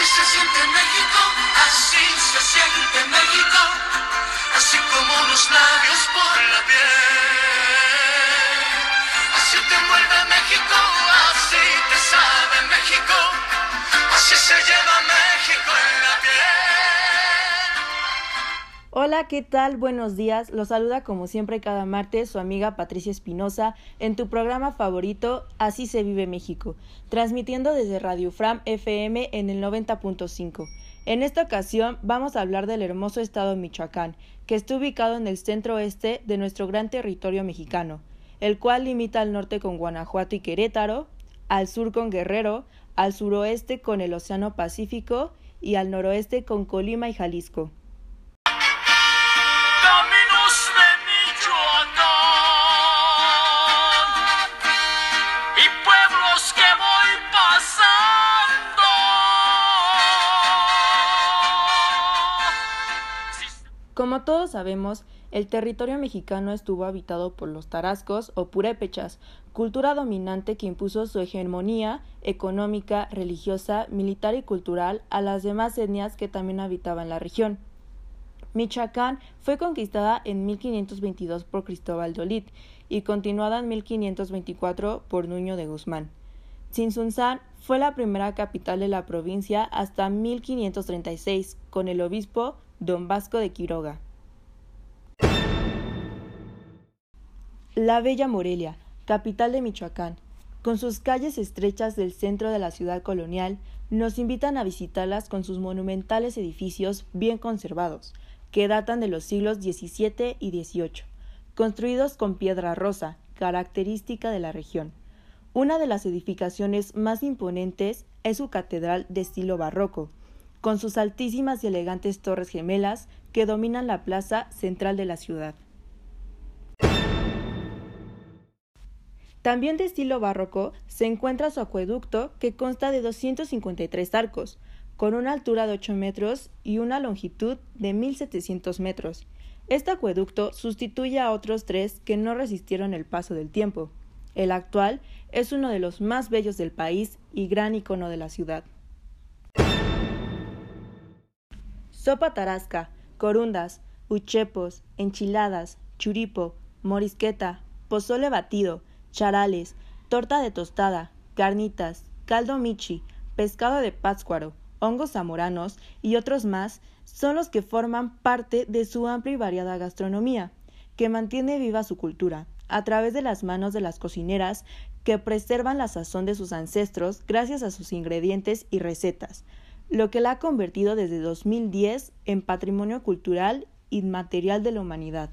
Así se siente México, así se siente México, así como los labios por la piel. Así te envuelve México, así te sabe México, así se lleva México en la piel. Hola, ¿qué tal? Buenos días. Los saluda como siempre cada martes su amiga Patricia Espinosa en tu programa favorito Así se vive México, transmitiendo desde Radio Fram FM en el 90.5. En esta ocasión vamos a hablar del hermoso estado de Michoacán, que está ubicado en el centro oeste de nuestro gran territorio mexicano, el cual limita al norte con Guanajuato y Querétaro, al sur con Guerrero, al suroeste con el Océano Pacífico y al noroeste con Colima y Jalisco. Como todos sabemos, el territorio mexicano estuvo habitado por los tarascos o purépechas, cultura dominante que impuso su hegemonía económica, religiosa, militar y cultural a las demás etnias que también habitaban la región. Michoacán fue conquistada en 1522 por Cristóbal de Olid y continuada en 1524 por Nuño de Guzmán. Tzintzuntzán fue la primera capital de la provincia hasta 1536 con el obispo Don Vasco de Quiroga. La Bella Morelia, capital de Michoacán, con sus calles estrechas del centro de la ciudad colonial, nos invitan a visitarlas con sus monumentales edificios bien conservados, que datan de los siglos XVII y XVIII, construidos con piedra rosa, característica de la región. Una de las edificaciones más imponentes es su catedral de estilo barroco, con sus altísimas y elegantes torres gemelas que dominan la plaza central de la ciudad. También de estilo barroco se encuentra su acueducto que consta de 253 arcos, con una altura de 8 metros y una longitud de 1700 metros. Este acueducto sustituye a otros tres que no resistieron el paso del tiempo. El actual es uno de los más bellos del país y gran icono de la ciudad. Sopa tarasca, corundas, uchepos, enchiladas, churipo, morisqueta, pozole batido, charales, torta de tostada, carnitas, caldo michi, pescado de pátzcuaro, hongos zamoranos y otros más son los que forman parte de su amplia y variada gastronomía, que mantiene viva su cultura, a través de las manos de las cocineras que preservan la sazón de sus ancestros gracias a sus ingredientes y recetas, lo que la ha convertido desde 2010 en patrimonio cultural inmaterial de la humanidad.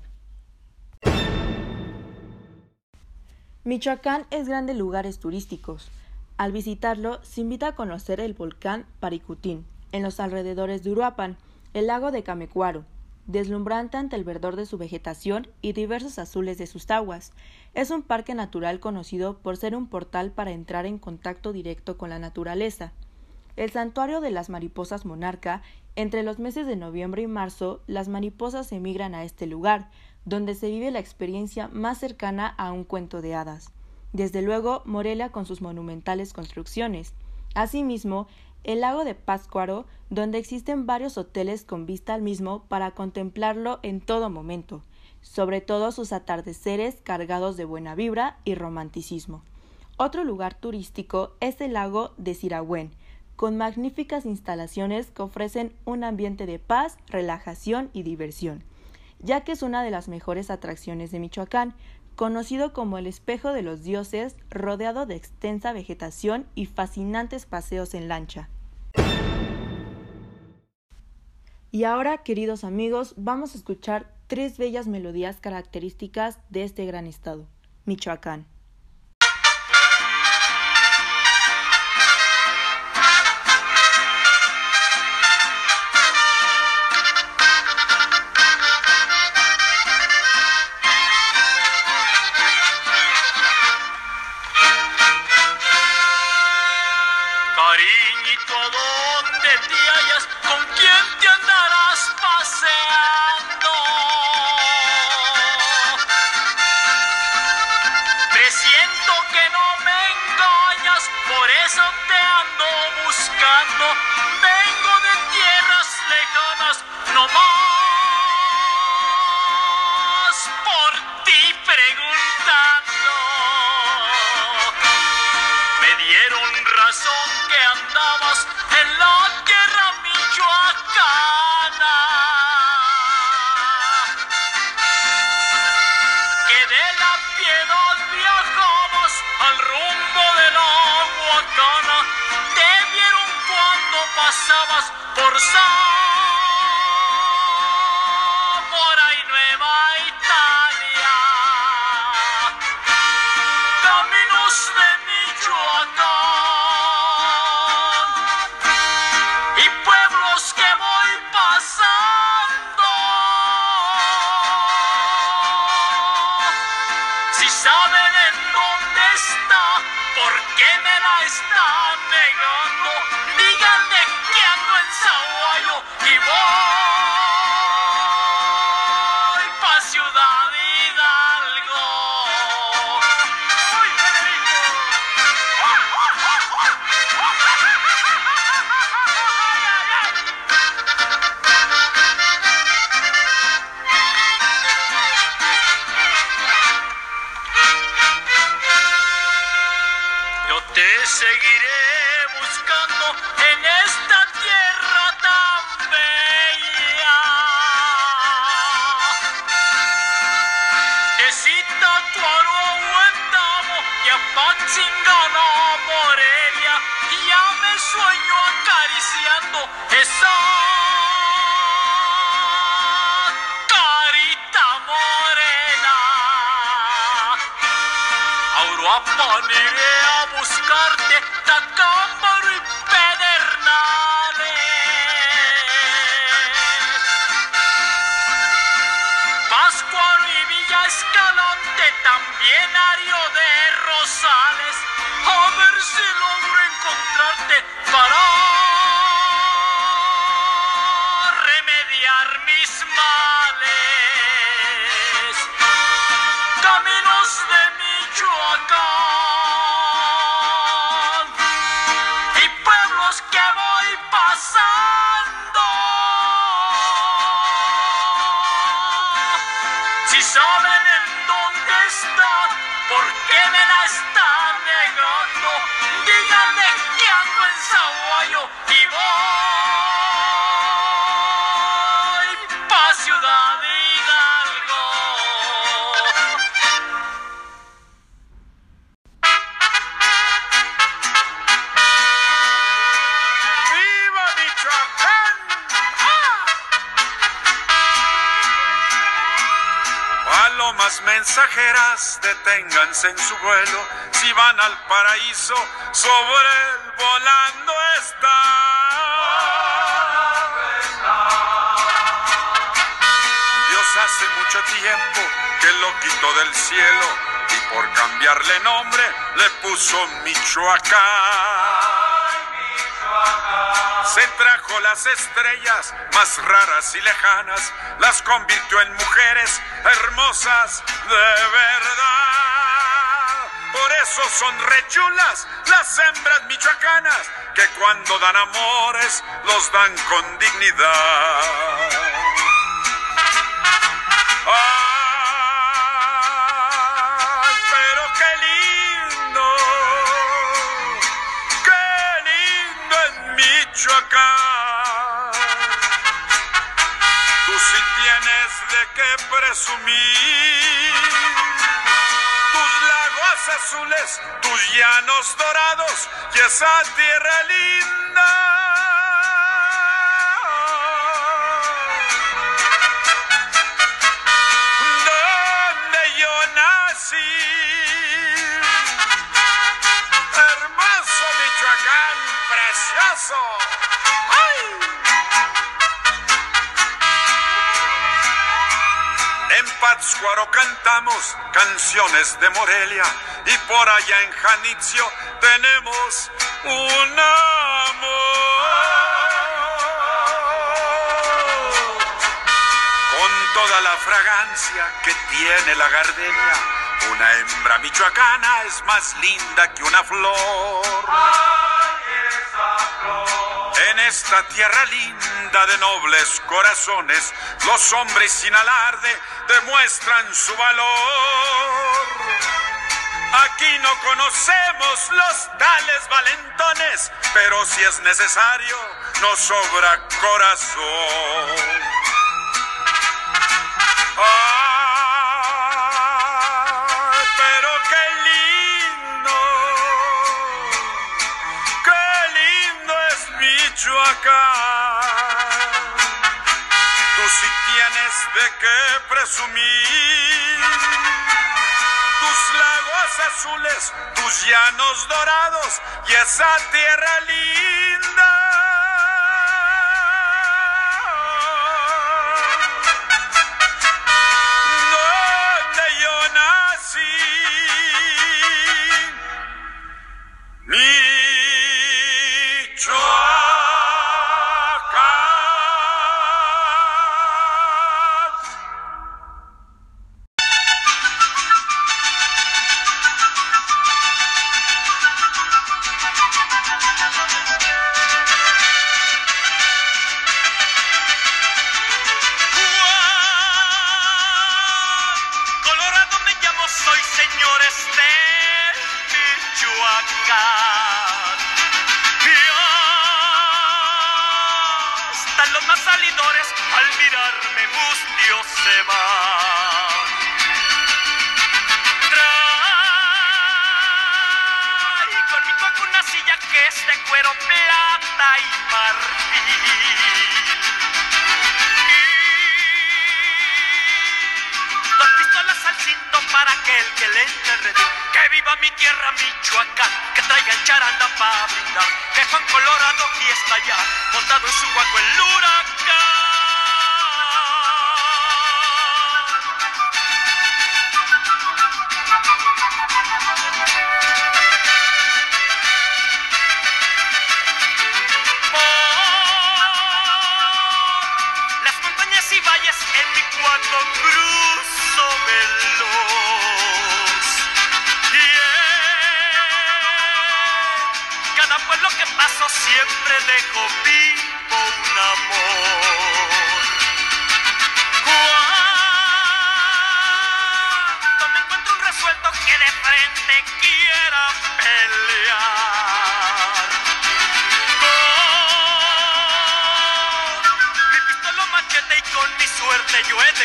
Michoacán es grande en lugares turísticos. Al visitarlo, se invita a conocer el volcán Paricutín, en los alrededores de Uruapan, el lago de Camecuaro, deslumbrante ante el verdor de su vegetación y diversos azules de sus aguas. Es un parque natural conocido por ser un portal para entrar en contacto directo con la naturaleza. El santuario de las mariposas monarca, entre los meses de noviembre y marzo, las mariposas emigran a este lugar, donde se vive la experiencia más cercana a un cuento de hadas. Desde luego, Morelia con sus monumentales construcciones. Asimismo, el lago de Pátzcuaro, donde existen varios hoteles con vista al mismo para contemplarlo en todo momento, sobre todo sus atardeceres cargados de buena vibra y romanticismo. Otro lugar turístico es el lago de Siragüen, con magníficas instalaciones que ofrecen un ambiente de paz, relajación y diversión, ya que es una de las mejores atracciones de Michoacán, conocido como el espejo de los dioses, rodeado de extensa vegetación y fascinantes paseos en lancha. Y ahora, queridos amigos, vamos a escuchar tres bellas melodías características de este gran estado, Michoacán. Pasabas por Zamora Palomas mensajeras, deténganse en su vuelo. Si van al paraíso, sobre él volando está. Dios hace mucho tiempo que lo quitó del cielo y por cambiarle nombre le puso Michoacán. Se trajo las estrellas más raras y lejanas, las convirtió en mujeres hermosas de verdad. Por eso son rechulas las hembras michoacanas, que cuando dan amores los dan con dignidad. Michoacán. Tú sí tienes de qué presumir. Tus lagos azules, tus llanos dorados y esa tierra linda. donde yo nací. ¡Ay! En Pátzcuaro cantamos canciones de Morelia y por allá en Janitzio tenemos un amor. Con toda la fragancia que tiene la gardenia, una hembra michoacana es más linda que una flor. En esta tierra linda de nobles corazones, los hombres sin alarde demuestran su valor. Aquí no conocemos los tales valentones, pero si es necesario, nos sobra corazón. Tú sí tienes de qué presumir. Tus lagos azules, tus llanos dorados y esa tierra linda. Es de cuero plata y marfil. Dos pistolas al cinto para aquel que le enterre. Que viva mi tierra, Michoacán, que traigan charanda para brindar. Que Juan Colorado aquí está ya, montado en su guaco el huracán.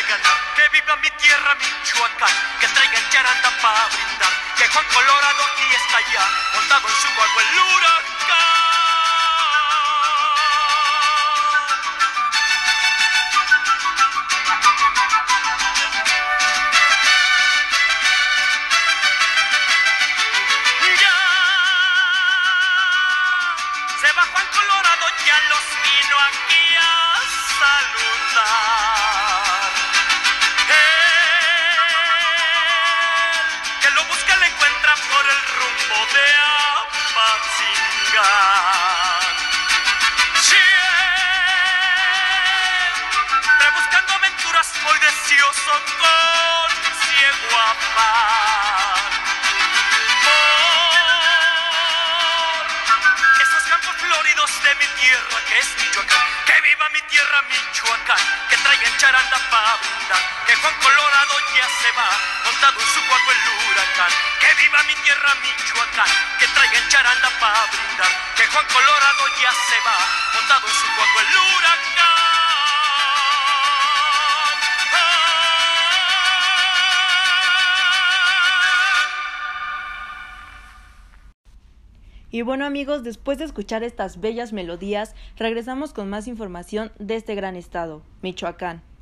Que viva mi tierra, Michoacán, que traigan charanda para brindar. Que Juan Colorado aquí está ya, montado en su guago el huracán. De Apatzingán. Siempre buscando aventuras, muy deseoso con ciego afán. Por esos campos floridos de mi tierra que es Michoacán. Que viva mi tierra Michoacán, que traigan charanda para brindar. Que Juan Colorado ya se va, montado en su cuerpo el huracán. Que viva mi tierra Michoacán, que traigan charanda para brindar. Que Juan Colorado ya se va, montado en su cuerpo el huracán. Y bueno amigos, después de escuchar estas bellas melodías, regresamos con más información de este gran estado, Michoacán.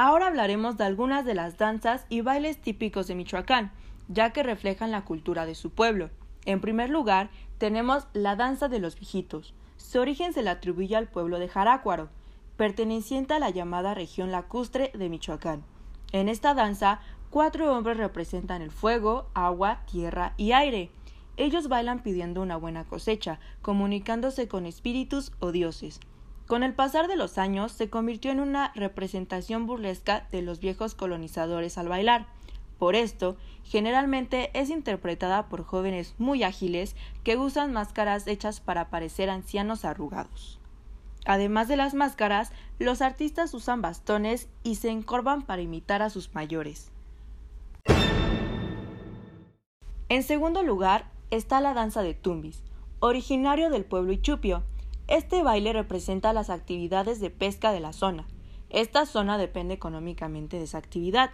Ahora hablaremos de algunas de las danzas y bailes típicos de Michoacán, ya que reflejan la cultura de su pueblo. En primer lugar, tenemos la danza de los viejitos. Su origen se le atribuye al pueblo de Jarácuaro, perteneciente a la llamada región lacustre de Michoacán. En esta danza, cuatro hombres representan el fuego, agua, tierra y aire. Ellos bailan pidiendo una buena cosecha, comunicándose con espíritus o dioses. Con el pasar de los años se convirtió en una representación burlesca de los viejos colonizadores al bailar. Por esto, generalmente es interpretada por jóvenes muy ágiles que usan máscaras hechas para parecer ancianos arrugados. Además de las máscaras, los artistas usan bastones y se encorvan para imitar a sus mayores. En segundo lugar está la danza de tumbis, originario del pueblo Ichupio. Este baile representa las actividades de pesca de la zona. Esta zona depende económicamente de esa actividad.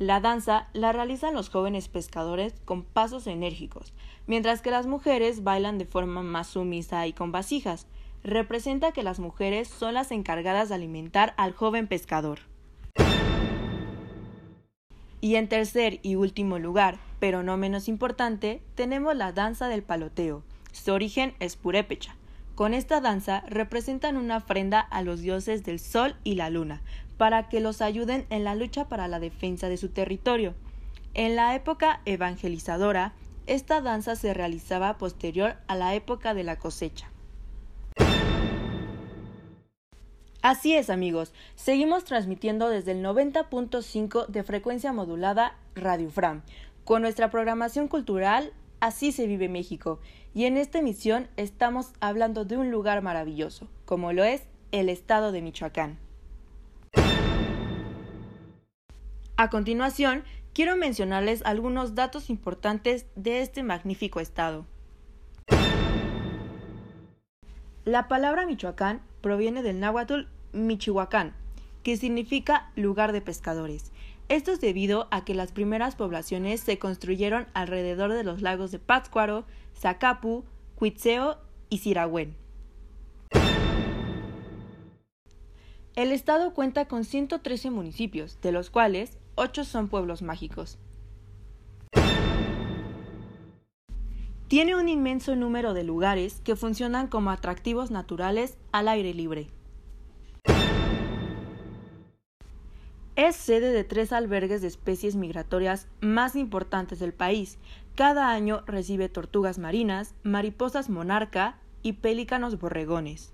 La danza la realizan los jóvenes pescadores con pasos enérgicos, mientras que las mujeres bailan de forma más sumisa y con vasijas. Representa que las mujeres son las encargadas de alimentar al joven pescador. Y en tercer y último lugar, pero no menos importante, tenemos la danza del paloteo. Su origen es purépecha. Con esta danza representan una ofrenda a los dioses del sol y la luna, para que los ayuden en la lucha para la defensa de su territorio. En la época evangelizadora, esta danza se realizaba posterior a la época de la cosecha. Así es amigos, seguimos transmitiendo desde el 90.5 de frecuencia modulada Radio Fram, con nuestra programación cultural Así se vive México, y en esta emisión estamos hablando de un lugar maravilloso, como lo es el estado de Michoacán. A continuación, quiero mencionarles algunos datos importantes de este magnífico estado. La palabra Michoacán proviene del náhuatl Michihuacán, que significa lugar de pescadores. Esto es debido a que las primeras poblaciones se construyeron alrededor de los lagos de Pátzcuaro, Zacapu, Cuitzeo y Siragüen. El estado cuenta con 113 municipios, de los cuales ocho son pueblos mágicos. Tiene un inmenso número de lugares que funcionan como atractivos naturales al aire libre. Es sede de tres albergues de especies migratorias más importantes del país. Cada año recibe tortugas marinas, mariposas monarca y pelícanos borregones.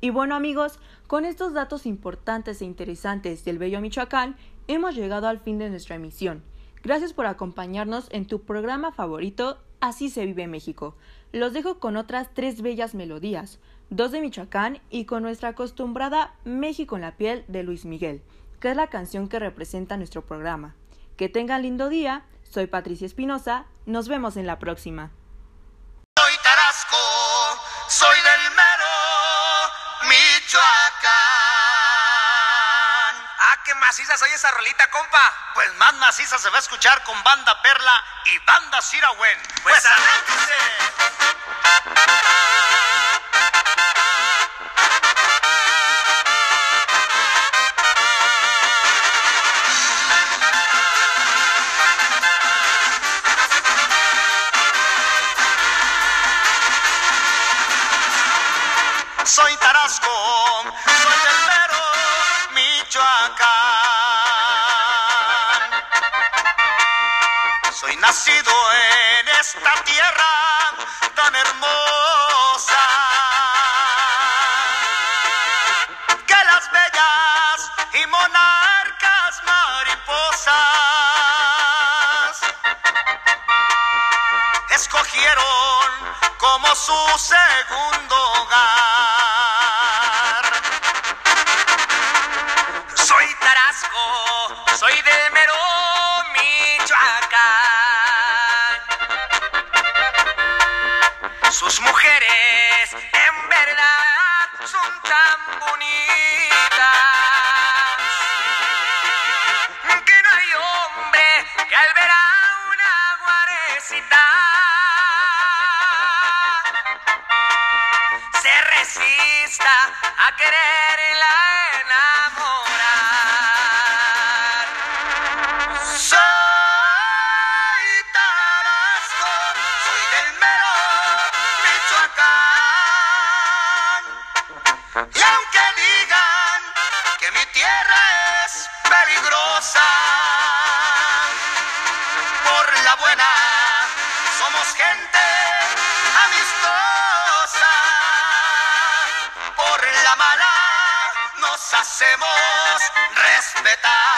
Y bueno amigos, con estos datos importantes e interesantes del Bello Michoacán, hemos llegado al fin de nuestra emisión. Gracias por acompañarnos en tu programa favorito, Así se vive México. Los dejo con otras tres bellas melodías, dos de Michoacán y con nuestra acostumbrada México en la piel de Luis Miguel, que es la canción que representa nuestro programa. Que tengan lindo día, soy Patricia Espinosa, nos vemos en la próxima. Soy Tarasco, soy del mero Michoacán. Ah, qué maciza soy esa rolita, compa. Pues más maciza se va a escuchar con Banda Perla y Banda Sirawen. Pues arránquese. Soy Tarasco, soy del mero Michoacán. Soy nacido en esta tierra tan hermosa. Escogieron como su segundo hogar. Y aunque digan que mi tierra es peligrosa, respetar.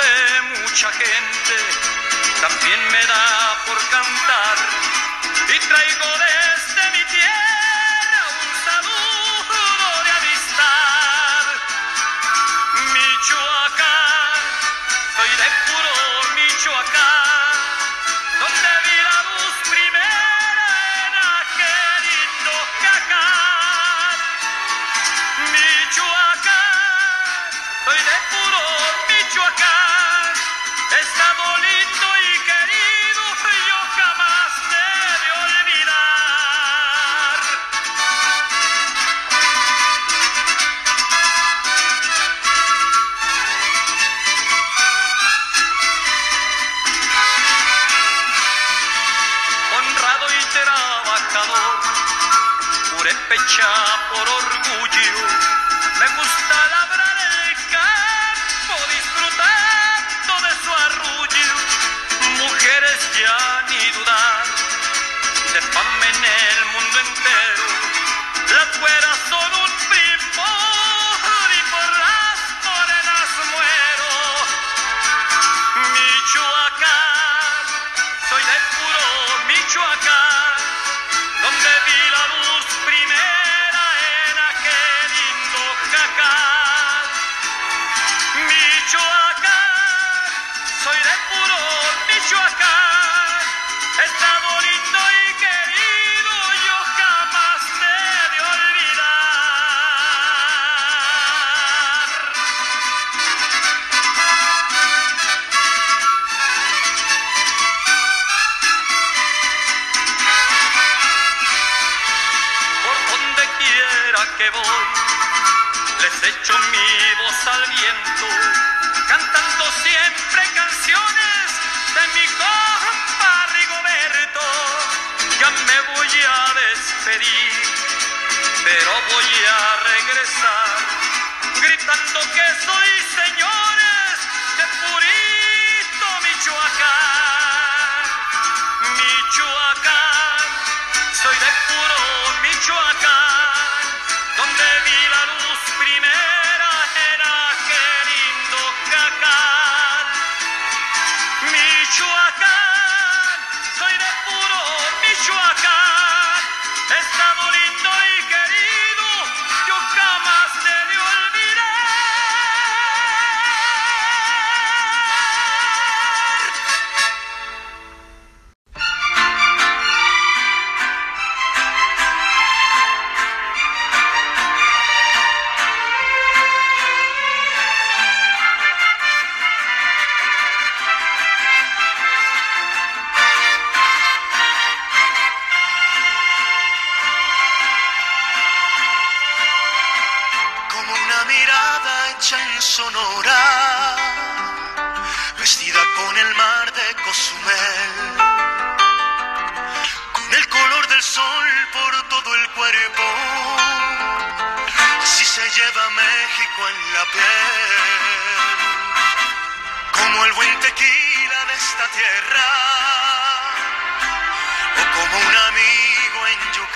de mucha gente, también me da por cantar y traigo de por orgullo. Me gusta la voy, les echo mi voz al viento, cantando siempre canciones de mi compa Rigoberto. Ya me voy a despedir, pero voy a regresar, gritando que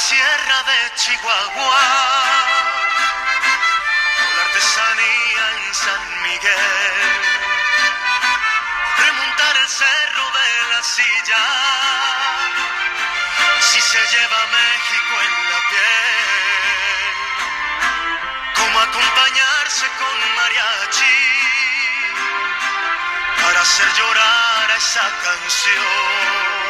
Sierra de Chihuahua, o la artesanía en San Miguel remontar el cerro de la silla. Si se lleva México en la piel, como acompañarse con mariachi para hacer llorar a esa canción.